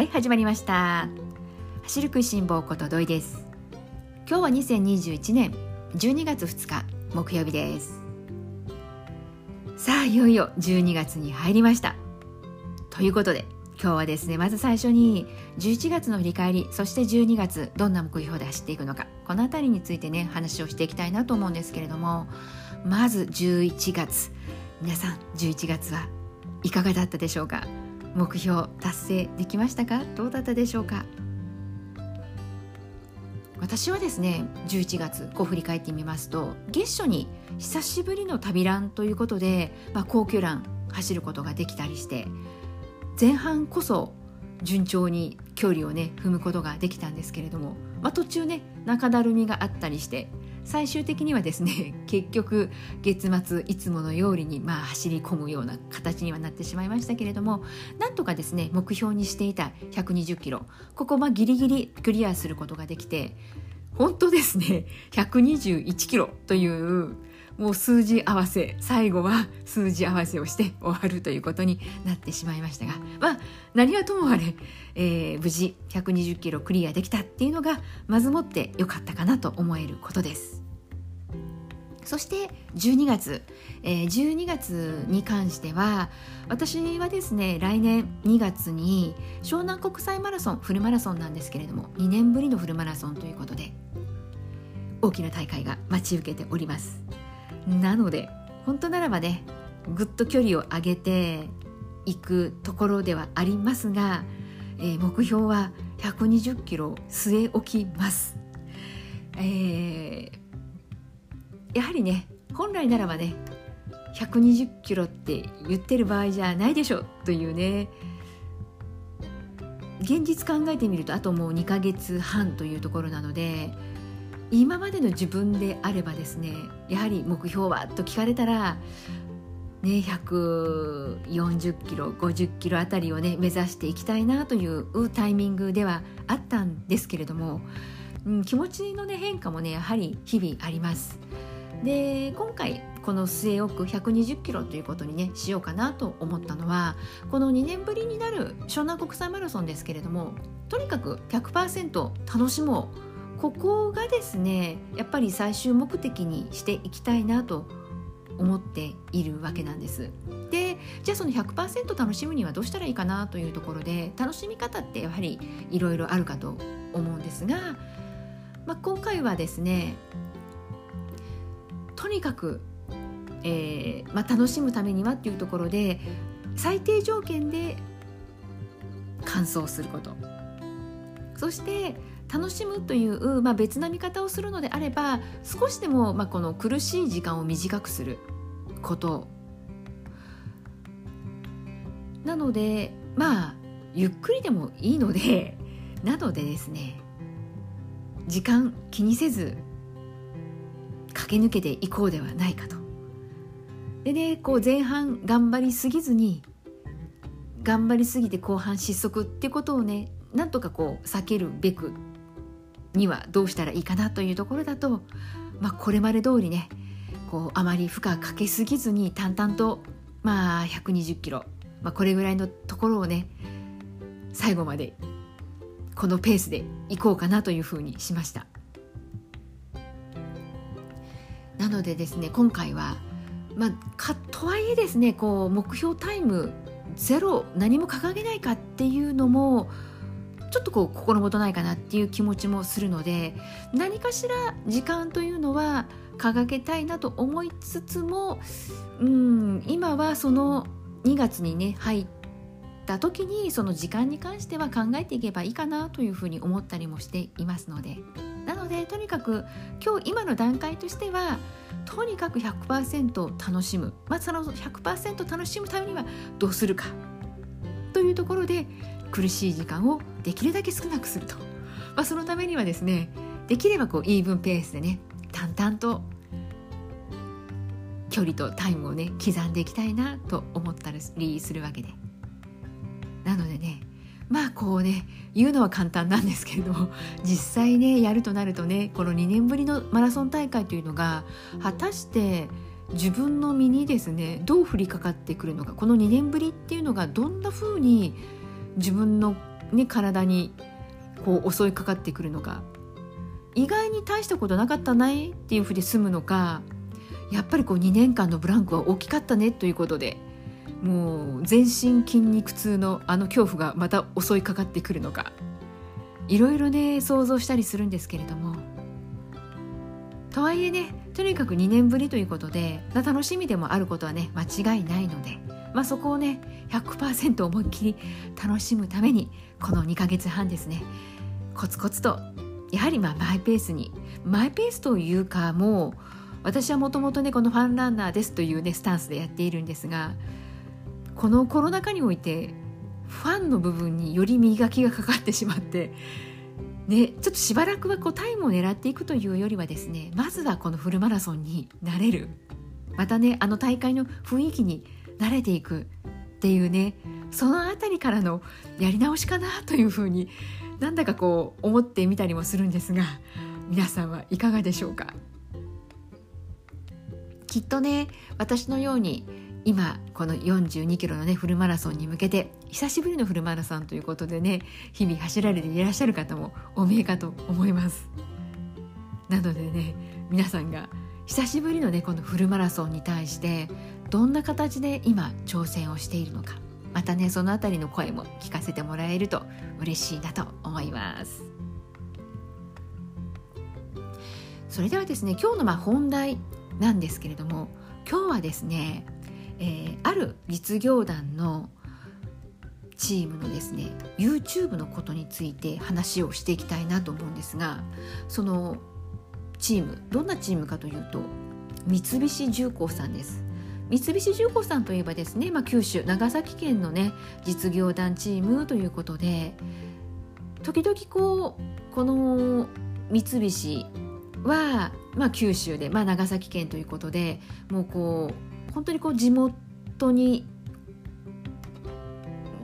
はい始まりました。走る食いしん坊こと土井です。今日は2021年12月2日木曜日です。さあいよいよ12月に入りました。ということで今日はですねまず最初に11月の振り返りそして12月どんな目標で走っていくのかこの辺りについてね話をしていきたいなと思うんですけれどもまず11月。皆さん11月はいかがだったでしょうか？目標達成できましたか？どうだったでしょうか？私はですね11月こう振り返ってみますと月初に久しぶりの旅ランということで、まあ、高級ラン走ることができたりして前半こそ順調に距離をね踏むことができたんですけれども、まあ、途中ね中だるみがあったりして最終的にはですね 結局月末いつものようにまあ走り込むような形にはなってしまいましたけれどもなんとかですね目標にしていた120キロここまギリギリクリアすることができて本当ですね121キロというもう数字合わせ最後は数字合わせをして終わるということになってしまいましたがまあ何はともあれ、えー、無事120キロクリアできたっていうのがまずもってよかったかなと思えることです。そして12月、えー、12月に関しては私はですね来年2月に湘南国際マラソンフルマラソンなんですけれども2年ぶりのフルマラソンということで大きな大会が待ち受けております。なので本当ならばねぐっと距離を上げていくところではありますが、えー、目標は120キロ据え置きます、えー、やはりね本来ならばね120キロって言ってる場合じゃないでしょというね現実考えてみるとあともう2ヶ月半というところなので今までの自分であればですねやはり目標はと聞かれたらね、140キロ50キロあたりをね目指していきたいなというタイミングではあったんですけれども、うん、気持ちの、ね、変化もねやはり日々あります。で今回この据え置く120キロということにねしようかなと思ったのはこの2年ぶりになる湘南国際マラソンですけれどもとにかく100%楽しもうここがですねやっぱり最終目的にしていきたいなと思っているわけなんです。でじゃあその100%楽しむにはどうしたらいいかなというところで楽しみ方ってやはりいろいろあるかと思うんですが、まあ、今回はですねとにかく、えーまあ、楽しむためにはっていうところで最低条件で完走すること。そして楽しむという、まあ、別な見方をするのであれば少しでも、まあ、この苦しい時間を短くすること。なのでまあゆっくりでもいいのでなのでですね時間気にせず駆け抜けていこうではないかと。でねこう前半頑張りすぎずに頑張りすぎて後半失速ってことをねなんとかこう避けるべくにはどうしたらいいかなというところだと、まあ、これまで通りねこうあまり負荷かけすぎずに淡々と、まあ、120キロ、まあ、これぐらいのところをね最後までこのペースでいこうかなというふうにしましたなのでですね今回はまあかとはいえですねこう目標タイムゼロ何も掲げないかっていうのもちょっとこう心もとないかなっていう気持ちもするので何かしら時間というのは掲げたいなと思いつつもうん今はその2月にね入ってた時にその時間に関しては考えていけばいいかなというふうに思ったりもしていますので。なのでとにかく今日今の段階としてはとにかく100%楽しむ、まあ、その100%楽しむためにはどうするかというところで苦しい時間をできるだけ少なくすると、まあ、そのためにはですねできればこうイーブンペースでね淡々と距離とタイムをね刻んでいきたいなと思ったりするわけで。なのでねまあこうね言うのは簡単なんですけれども 実際ねやるとなるとねこの2年ぶりのマラソン大会というのが果たして自分の身にですねどう降りかかってくるのかこの2年ぶりっていうのがどんな風に自分のね、体にこう襲いかかってくるのか意外に大したことなかったないっていうふうで済むのかやっぱりこう2年間のブランクは大きかったねということでもう全身筋肉痛のあの恐怖がまた襲いかかってくるのか。いろいろね想像したりするんですけれども。とはいえねとにかく2年ぶりということで楽しみでもあることはね間違いないので、まあ、そこをね100%思いっきり楽しむためにこの2ヶ月半ですねコツコツとやはりまあマイペースに。マイペースというかもう私はもともとねこのファンランナーですというねスタンスでやっているんですがこのコロナ禍においてファンの部分により磨きがかかってしまってね、ちょっとしばらくはこうタイムを狙っていくというよりはですねまずはこのフルマラソンになれる。またねあの大会の雰囲気に慣れていくっていうねその辺りからのやり直しかなというふうになんだかこう思ってみたりもするんですが皆さんはいかがでしょうか？きっとね私のように今この42キロのねフルマラソンに向けて久しぶりのフルマラソンということでね日々走られていらっしゃる方もお見えかと思います。なのでね皆さんが久しぶりのねこのフルマラソンに対してどんな形で今挑戦をしているのかまたねそのあたりの声も聞かせてもらえると嬉しいなと思います。それではですね今日のまあ本題なんですけれども今日はですねえー、ある実業団のチームのですね YouTube のことについて話をしていきたいなと思うんですがそのチームどんなチームかというと三菱重工さんです。三菱重工さんといえばですね、まあ、九州長崎県のね実業団チームということで時々こうこの三菱は、まあ、九州で、まあ、長崎県ということでもうこう本当にこう地元に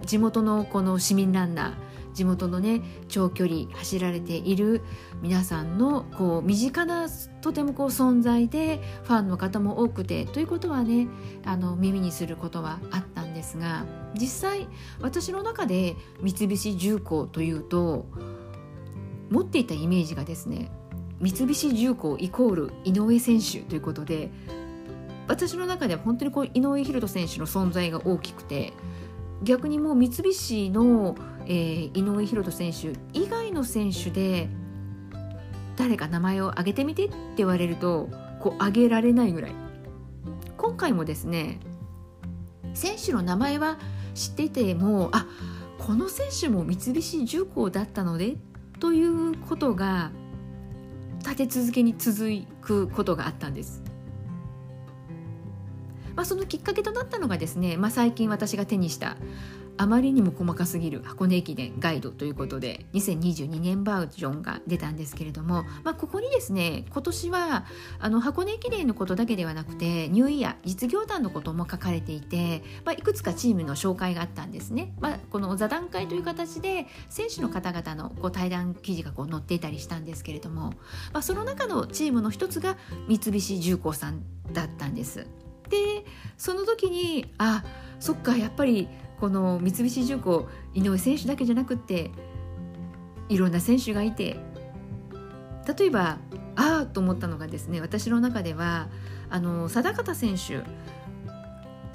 地元のこの市民ランナー地元のね長距離走られている皆さんのこう身近なとてもこう存在でファンの方も多くてということはねあの耳にすることはあったんですが実際私の中で三菱重工というと持っていたイメージがですね三菱重工イコール井上選手ということで私の中では本当にこう井上大仁選手の存在が大きくて逆にもう三菱の、えー、井上大仁選手以外の選手で誰か名前を挙げてみてって言われるとこう挙げられないぐらい今回もですね選手の名前は知っててもあこの選手も三菱重工だったのでということが立て続けに続くことがあったんです。まあ、そのきっかけとなったのがですね、まあ、最近私が手にしたあまりにも細かすぎる箱根駅伝ガイドということで2022年バージョンが出たんですけれども、まあ、ここにですね今年はあの箱根駅伝のことだけではなくてニューイヤー実業団のことも書かれていて、まあ、いくつかチームの紹介があったんですね、まあ、この座談会という形で選手の方々のこう対談記事がこう載っていたりしたんですけれども、まあ、その中のチームの一つが三菱重工さんだったんです。でその時にあそっかやっぱりこの三菱重工井上選手だけじゃなくっていろんな選手がいて例えばああと思ったのがですね私の中ではあの定方選手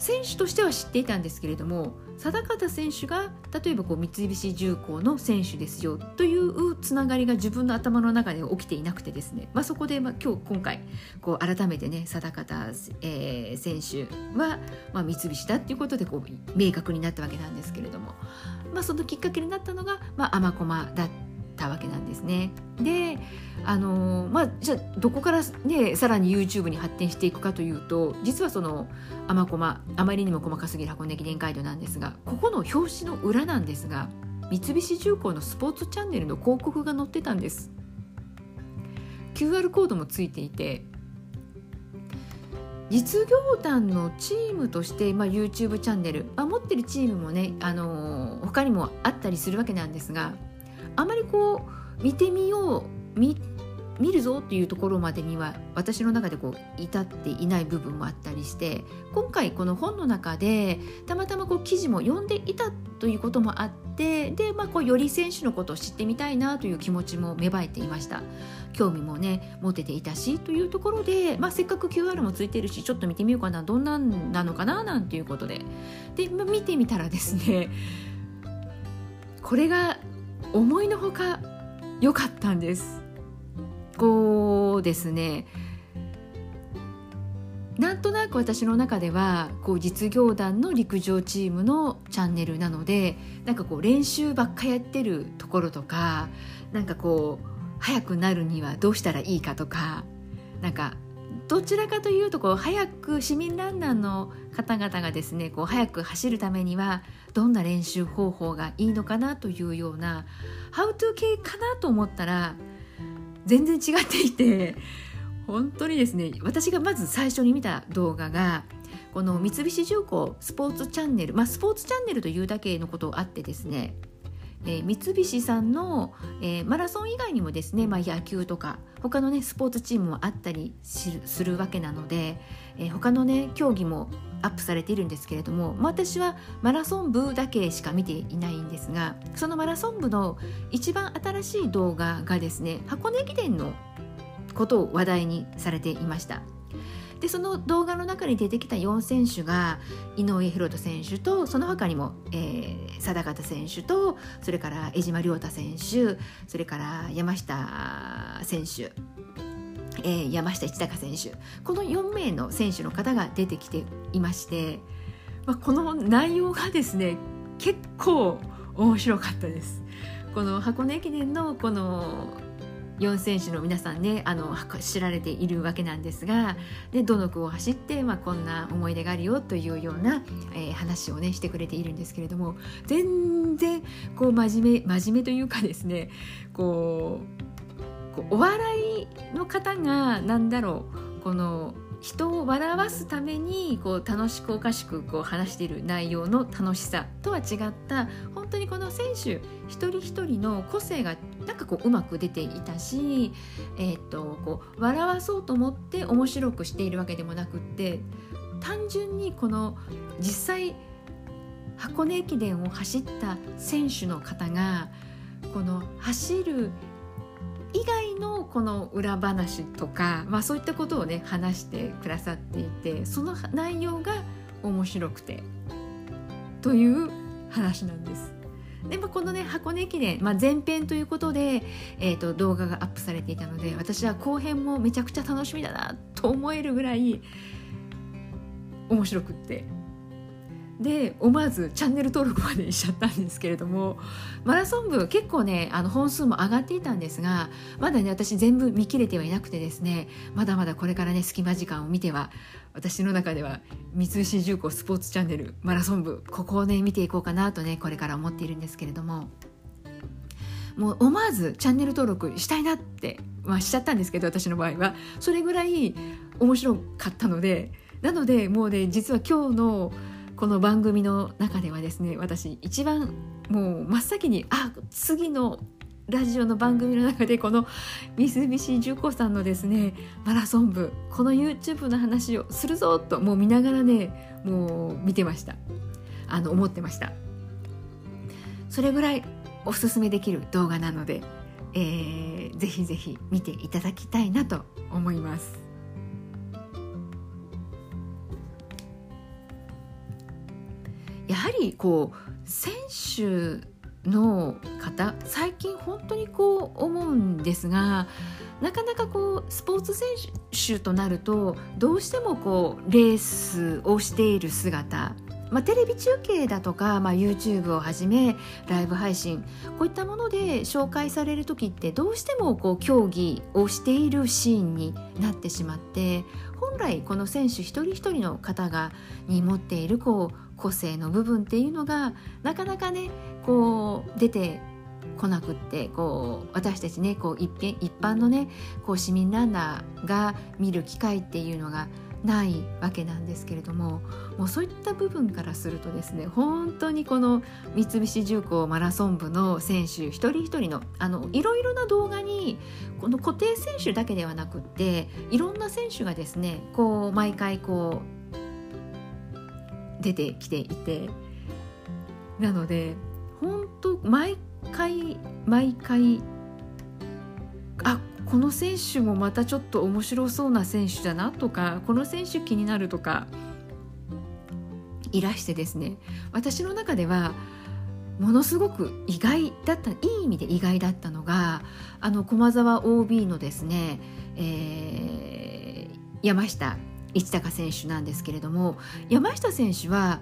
選手としては知っていたんですけれども定方選手が例えばこう三菱重工の選手ですよというつながりが自分の頭の中で起きていなくてですね、まあ、そこでまあ今日今回こう改めてね定方、えー、選手は、まあ、三菱だっていうことでこう明確になったわけなんですけれども、まあ、そのきっかけになったのが、まあ、甘駒だったたわけなんですね。であのまあじゃあどこからねさらに YouTube に発展していくかというと実はその「あまこま」あまりにも細かすぎる箱根駅伝ガイドなんですがここの表紙の裏なんですが三菱重工のスポーツチャンネルの広告が載ってたんです。QR コードもついていて実業団のチームとして、まあ、YouTube チャンネル、まあ、持ってるチームもね、あのー、他にもあったりするわけなんですがあまりこう見てみよう見見るぞっていうところまでには私の中でこう至っていない部分もあったりして今回この本の中でたまたまこう記事も読んでいたということもあってで、まあ、こうより選手のことを知ってみたいなという気持ちも芽生えていました。興味もね持てていたしというところで、まあ、せっかく QR もついてるしちょっと見てみようかなどんなんなのかななんていうことで。で、まあ、見てみたらですねこれが思いのほか良かったんです。こうですね。なんとなく私の中ではこう実業団の陸上チームのチャンネルなのでなんかこう練習ばっかやってるところとかなんかこう速くなるにはどうしたらいいかとかなんかどちらかというとこう早く市民ランナーの方々がですねこう早く走るためにはどんな練習方法がいいのかなというようなハウトゥー系かなと思ったら全然違っていて本当にですね私がまず最初に見た動画がこの三菱重工スポーツチャンネルまあスポーツチャンネルというだけのことあってですねえー、三菱さんの、えー、マラソン以外にもですね、まあ、野球とか他のねスポーツチームもあったりするわけなので、えー、他のね競技もアップされているんですけれども、まあ、私はマラソン部だけしか見ていないんですがそのマラソン部の一番新しい動画がですね箱根駅伝のことを話題にされていました。でその動画の中に出てきた4選手が井上大翔選手とその他にも、えー、定方選手とそれから江島亮太選手それから山下選手えー、山下一貴選手この4名の選手の方が出てきていまして、まあ、この内容がですね結構面白かったです。この箱根駅伝のこの4選手の皆さんねあの知られているわけなんですがでどの区を走って、まあ、こんな思い出があるよというような、えー、話をねしてくれているんですけれども全然こう真面目真面目というかですねこうお笑いの方が何だろうこの人を笑わすためにこう楽しくおかしくこう話している内容の楽しさとは違った本当にこの選手一人一人の個性がなんかこううまく出ていたし、えー、っとこう笑わそうと思って面白くしているわけでもなくって単純にこの実際箱根駅伝を走った選手の方がこの走る以外のこの裏話とか、まあ、そういったことをね話してくださっていてその内容が面白くてという話なんです。でまあ、このね箱根駅伝、まあ、前編ということで、えーと、動画がアップされていたので私は後編もめちゃくちゃ楽しみだなと思えるぐらい面白くってで思わずチャンネル登録までしちゃったんですけれどもマラソン部結構ねあの本数も上がっていたんですがまだね私全部見切れてはいなくてですねまだまだこれからね隙間時間を見ては私の中では三菱重工スポーツチャンネルマラソン部ここをね見ていこうかなとねこれから思っているんですけれどももう思わずチャンネル登録したいなって、まあ、しちゃったんですけど私の場合は。それぐらい面白かったのでなのでもうね実は今日のこの番組の中ではですね私一番もう真っ先にあ次のラジオの番組の中でこの三菱重工さんのですねマラソン部この YouTube の話をするぞともう見ながらねもう見てました。あの思ってました。それぐらいおすすめできる動画なので、えー、ぜひぜひ見ていただきたいなと思います。やはりこう選手の方最近本当にこう思うんですがなかなかこうスポーツ選手となるとどうしてもこうレースをしている姿まあ、テレビ中継だとか、まあ、YouTube をはじめライブ配信こういったもので紹介される時ってどうしてもこう競技をしているシーンになってしまって本来この選手一人一人の方がに持っているこう個性の部分っていうのがなかなかねこう出てこなくってこう私たちねこう一一般のねこう市民ランナーが見る機会っていうのがないわけなんですけれどももうそういった部分からするとですね本当にこの三菱重工マラソン部の選手一人一人のあのいろいろな動画にこの固定選手だけではなくっていろんな選手がですねこう毎回こう出てきていてなので本当毎回毎回あこの選手もまたちょっと面白そうな選手だなとかこの選手気になるとかいらしてですね。私の中ではものすごく意外だったいい意味で意外だったのがあの駒沢 OB のですね、えー、山下一貴選手なんですけれども山下選手は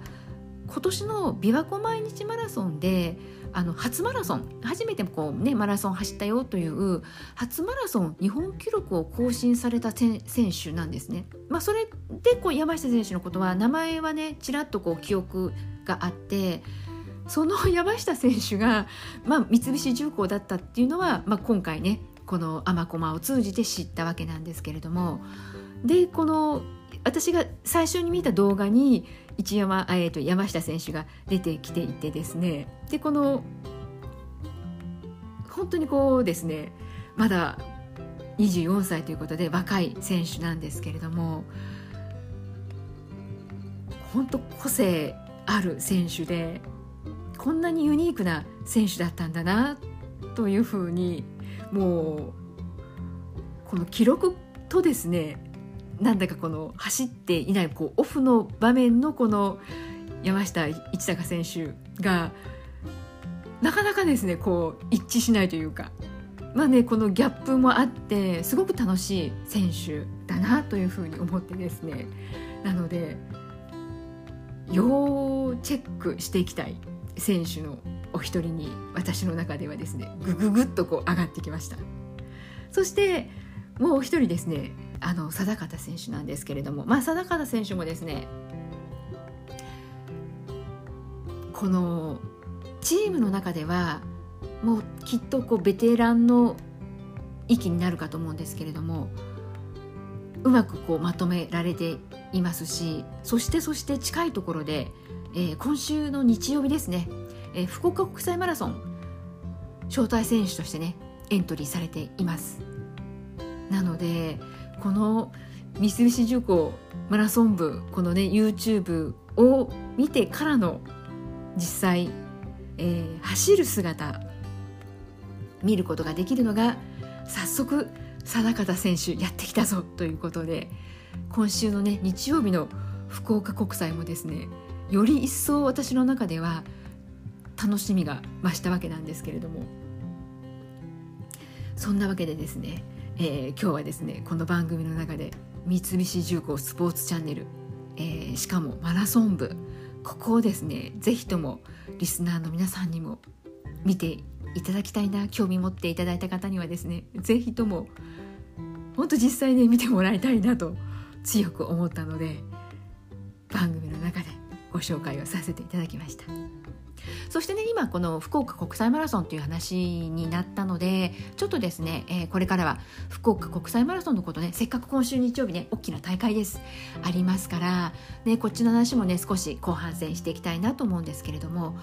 今年の琵琶湖毎日マラソンであの初マラソン初めてこう、ね、マラソン走ったよという初マラソン日本記録を更新された選手なんですね。まあ、それでこう山下選手のことは名前はねちらっとこう記憶があってその山下選手が、まあ、三菱重工だったっていうのは、まあ、今回ねこの「アマコマ」を通じて知ったわけなんですけれどもでこの私が最初に見た動画に一山,、えー、と山下選手が出てきていてですねでこの本当にこうですねまだ24歳ということで若い選手なんですけれども本当個性ある選手でこんなにユニークな選手だったんだなというふうにもうこの記録とですねなんだかこの走っていないこうオフの場面のこの山下一貴選手がなかなかですねこう一致しないというかまあねこのギャップもあってすごく楽しい選手だなというふうに思ってですねなので要チェックしていきたい。選手のお一人に私の中ではですねぐぐぐっとこう上がってきました。そしてもうお一人ですねあの定方選手なんですけれども、まあ、定方選手もですねこのチームの中ではもうきっとこうベテランの域になるかと思うんですけれどもうまくこうまとめられていますしそしてそして近いところで、えー、今週の日曜日ですね、えー、福岡国際マラソン招待選手としてねエントリーされています。なのでこの三菱重工マラソン部このね YouTube を見てからの実際、えー、走る姿見ることができるのが早速定方選手やってきたぞということで今週のね日曜日の福岡国際もですねより一層私の中では楽しみが増したわけなんですけれども。そんなわけでですねえー、今日はですねこの番組の中で三菱重工スポーツチャンネル、えー、しかもマラソン部ここをですね是非ともリスナーの皆さんにも見ていただきたいな興味持っていただいた方にはですね是非とも本当実際ね見てもらいたいなと強く思ったので番組の中でご紹介をさせていただきました。そしてね今この福岡国際マラソンという話になったのでちょっとですね、えー、これからは福岡国際マラソンのことねせっかく今週日曜日ね大きな大会ですありますから、ね、こっちの話もね少し後半戦していきたいなと思うんですけれども、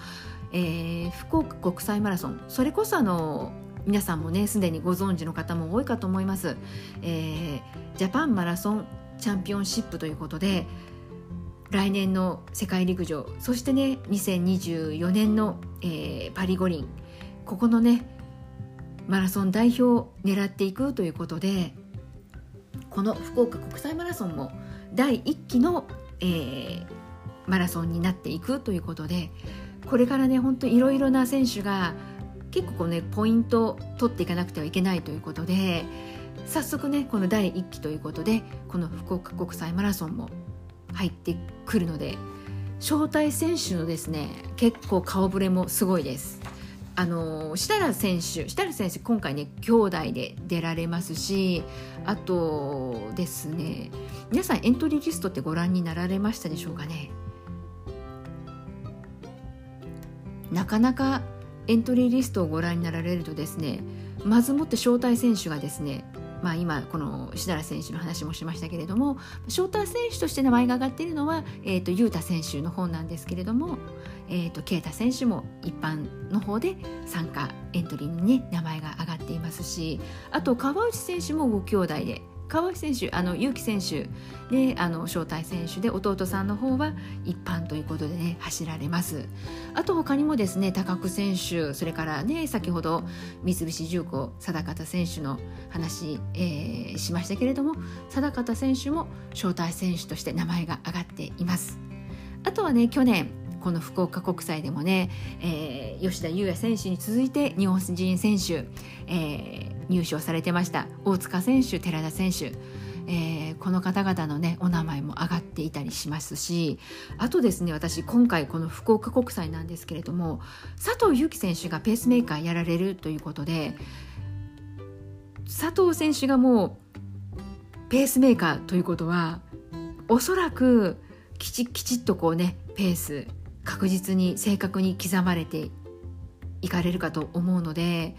えー、福岡国際マラソンそれこそあの皆さんもねすでにご存知の方も多いかと思います、えー、ジャパンマラソンチャンピオンシップということで来年の世界陸上そしてね2024年の、えー、パリ五輪ここのねマラソン代表を狙っていくということでこの福岡国際マラソンも第1期の、えー、マラソンになっていくということでこれからね本当いろいろな選手が結構こうねポイントを取っていかなくてはいけないということで早速ねこの第1期ということでこの福岡国際マラソンも入ってくるので招待選手のですね結構顔ぶれもすごいです。あの設楽選手設楽選手今回ね兄弟で出られますしあとですね皆さんエントリーリストってご覧になられましたでしょうかねなかなかエントリーリストをご覧になられるとですねまずもって招待選手がですねまあ、今この志田選手の話もしましたけれどもショーター選手として名前が挙がっているのは、えーと、雄太選手の方なんですけれども、えーと、啓太選手も一般の方で参加エントリーに、ね、名前が挙がっていますしあと川内選手もご兄弟で川内選手あの結城選手であの招待選手で弟さんの方は一般ということでね走られます。あと他にもですね高久選手それからね先ほど三菱重工定方選手の話、えー、しましたけれども定方選手も招待選手として名前が挙がっています。あとはね去年この福岡国際でもね、えー、吉田優也選手に続いて日本人選手、えー、入賞されてました。大塚選手寺田選手。えー、この方々のねお名前も上がっていたりしますし。あとですね私今回この福岡国際なんですけれども佐藤悠基選手がペースメーカーやられるということで佐藤選手がもうペースメーカーということはおそらくきちきちっとこうねペース確実に正確に刻まれていかれるかと思うので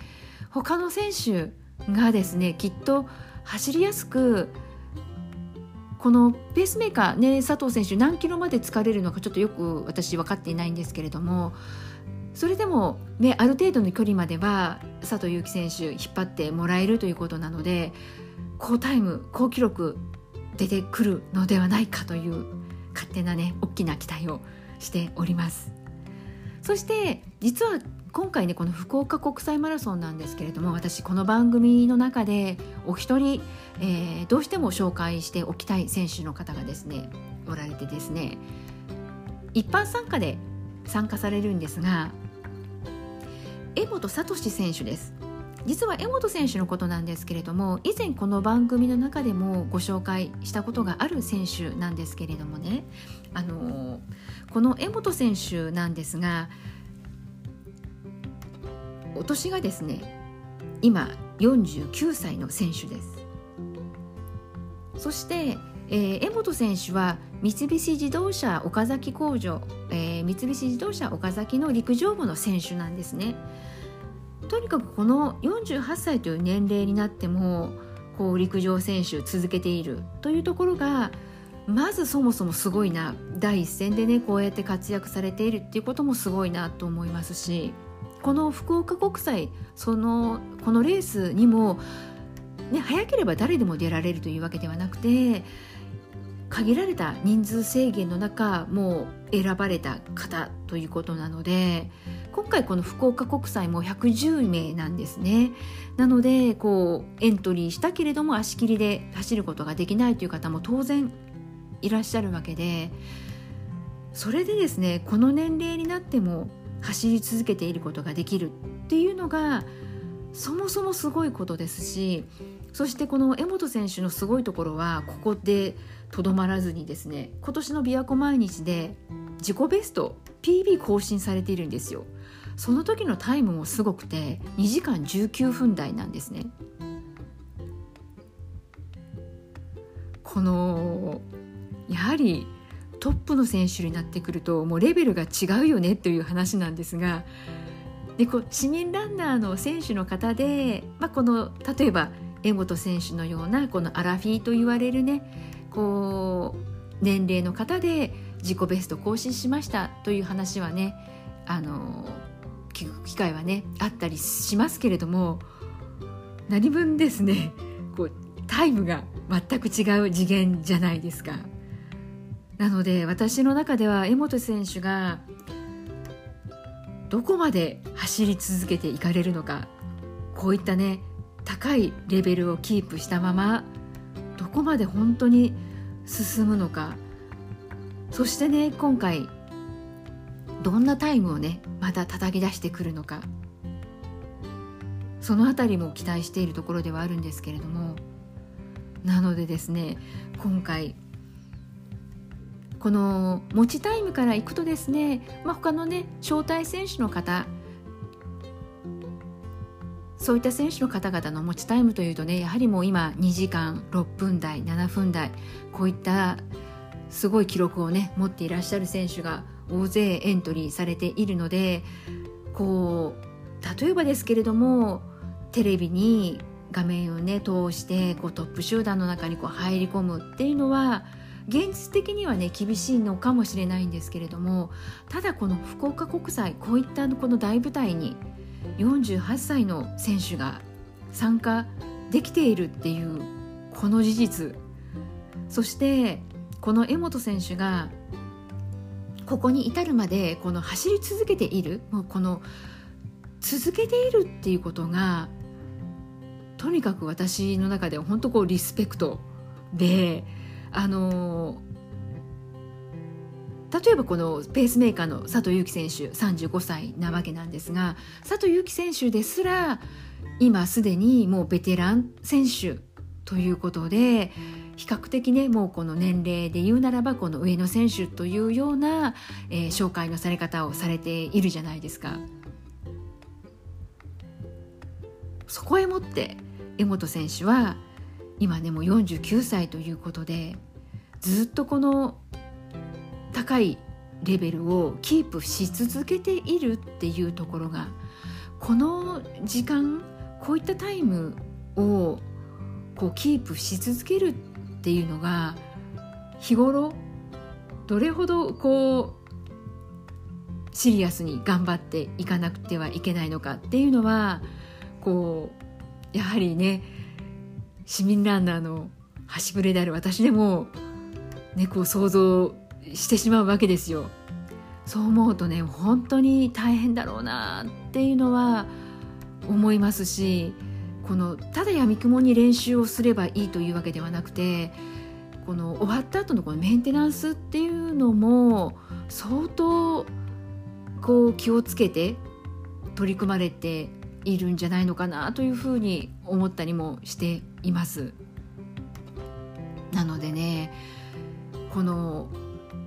他の選手がですねきっと走りやすくこのペースメーカーね佐藤選手何キロまで疲れるのかちょっとよく私分かっていないんですけれどもそれでも、ね、ある程度の距離までは佐藤悠基選手引っ張ってもらえるということなので好タイム好記録出てくるのではないかという勝手なね大きな期待をしております。そして実は今回ねこの福岡国際マラソンなんですけれども私この番組の中でお一人、えー、どうしても紹介しておきたい選手の方がですねおられてですね一般参加で参加されるんですが江本聡選手です。実は江本選手のことなんですけれども以前この番組の中でもご紹介したことがある選手なんですけれどもねあのこの江本選手なんですがお年がですね今49歳の選手ですそして、えー、江本選手は三菱自動車岡崎工場、えー、三菱自動車岡崎の陸上部の選手なんですねとにかくこの48歳という年齢になってもこう陸上選手続けているというところがまずそもそもすごいな第一線でねこうやって活躍されているっていうこともすごいなと思いますしこの福岡国際そのこのレースにも、ね、早ければ誰でも出られるというわけではなくて限られた人数制限の中もう選ばれた方ということなので今回この福岡国際も110名なんですね。なのでこうエントリーしたけれども足切りで走ることができないという方も当然いらっしゃるわけでそれでですねこの年齢になっても走り続けていることができるっていうのがそもそもすごいことですしそしてこの江本選手のすごいところはここでとどまらずにですね今年の琵琶湖毎日で自己ベスト PB 更新されているんですよ。その時のタイムもすごくて2時間19分台なんですね。このやはりトップの選手になってくるともうレベルが違うよねという話なんですがでこう市民ランナーの選手の方で、まあ、この例えば江本選手のようなこのアラフィーと言われるねこう年齢の方で自己ベスト更新しましたという話はねあの聞く機会はねあったりしますけれども何分ですねこうタイムが全く違う次元じゃないですか。なので私の中では江本選手がどこまで走り続けていかれるのかこういったね高いレベルをキープしたままどこまで本当に進むのかそしてね今回どんなタイムをねまた叩き出してくるのかその辺りも期待しているところではあるんですけれどもなのでですね今回この持ちタイムからいくとですね、まあ、他のね招待選手の方そういった選手の方々の持ちタイムというとねやはりもう今2時間6分台7分台こういったすごい記録をね持っていらっしゃる選手が大勢エントリーされているのでこう例えばですけれどもテレビに画面をね通してこうトップ集団の中にこう入り込むっていうのは現実的にはね厳しいのかもしれないんですけれどもただこの福岡国際こういったこの大舞台に48歳の選手が参加できているっていうこの事実。そしてこの江本選手がここに至るまでこの走り続けているもうこの続けているっていうことがとにかく私の中では本当こうリスペクトであの例えばこのペースメーカーの佐藤悠基選手35歳なわけなんですが佐藤悠基選手ですら今すでにもうベテラン選手ということで比較的ねもうこの年齢で言うならばこの上野選手というような、えー、紹介のされ方をされているじゃないですか。そこへもって江本選手は今ねもう49歳ということでずっとこの高いレベルをキープし続けているっていうところがこの時間こういったタイムをこうキープし続けるっていうのが日頃どれほどこうシリアスに頑張っていかなくてはいけないのかっていうのはこうやはりね市民ランナーの端くれである私でも、ね、こう想像してしまうわけですよ。そう思うとね本当に大変だろうなっていうのは思いますしこのただやみくもに練習をすればいいというわけではなくてこの終わった後のこのメンテナンスっていうのも相当こう気をつけて取り組まれているんじゃないのかなというふうに思ったりもしています。なのでねこの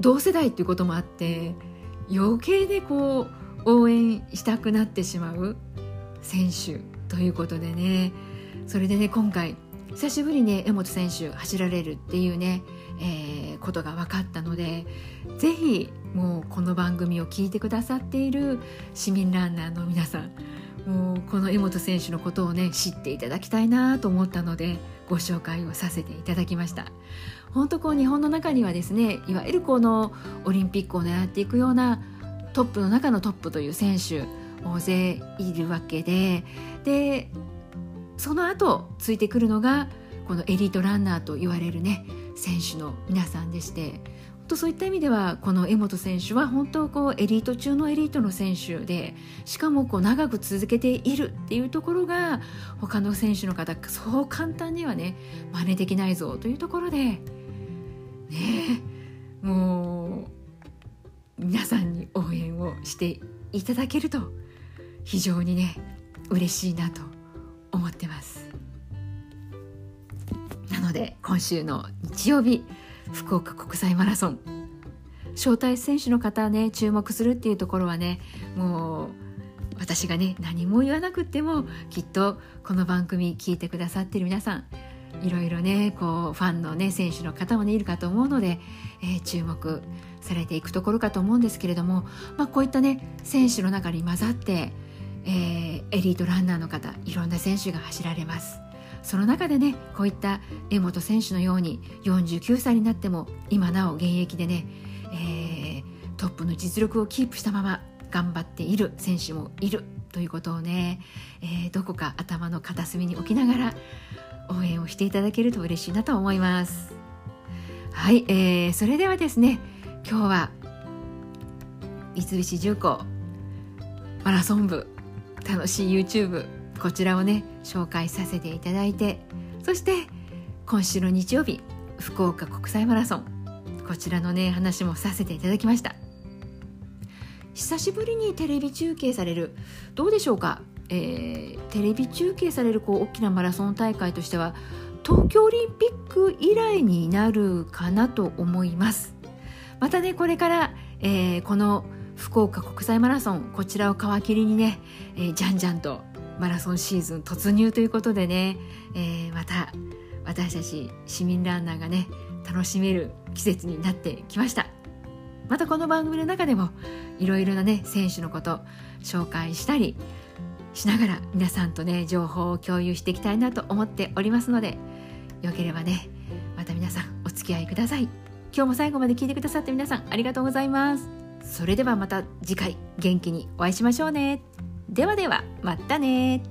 同世代っていうこともあって余計でこう応援したくなってしまう選手ということでねそれでね今回久しぶりに江本選手走られるっていうね、えー、ことが分かったのでぜひもうこの番組を聞いてくださっている市民ランナーの皆さんもうこの江本選手のことをね知っていただきたいなと思ったのでご紹介をさせていただきました。本当こう日本の中にはですねいわゆるこのオリンピックを狙っていくようなトップの中のトップという選手大勢いるわけででその後ついてくるのがこのエリートランナーと言われるね選手の皆さんでしてとそういった意味ではこの江本選手は本当こうエリート中のエリートの選手でしかもこう長く続けているっていうところが他の選手の方そう簡単にはね真似できないぞというところでねもう皆さんに応援をしていただけると非常にね嬉しいなと思ってます。なので今週の日曜日福岡国際マラソン招待選手の方ね注目するっていうところはねもう私がね何も言わなくってもきっとこの番組聞いてくださってる皆さんいろいろねこうファンのね選手の方もねいるかと思うので、えー、注目されていくところかと思うんですけれども、まあ、こういったね選手の中に混ざって、えー、エリートランナーの方いろんな選手が走られます。その中でねこういった江本選手のように49歳になっても今なお現役でね、えー、トップの実力をキープしたまま頑張っている選手もいるということをね、えー、どこか頭の片隅に置きながら応援をしていただけると嬉しいなと思います。はい、えー、それではですね今日は三菱重工マラソン部楽しい YouTube こちらをね紹介させていただいてそして今週の日曜日福岡国際マラソンこちらのね話もさせていただきました。久しぶりにテレビ中継されるどうでしょうか、えー、テレビ中継されるこう大きなマラソン大会としては東京オリンピック以来になるかなと思います。またねこれから、えー、この福岡国際マラソンこちらを皮切りにね、えー、じゃんじゃんとマラソンシーズン突入ということでね、えー、また私たち市民ランナーがね楽しめる季節になってきました。またこの番組の中でもいろいろなね選手のこと紹介したりしながら皆さんとね情報を共有していきたいなと思っておりますのでよければねまた皆さんお付き合いください。今日も最後まで聞いてくださって皆さんありがとうございます。それではまた次回元気にお会いしましょうね。ではではまたね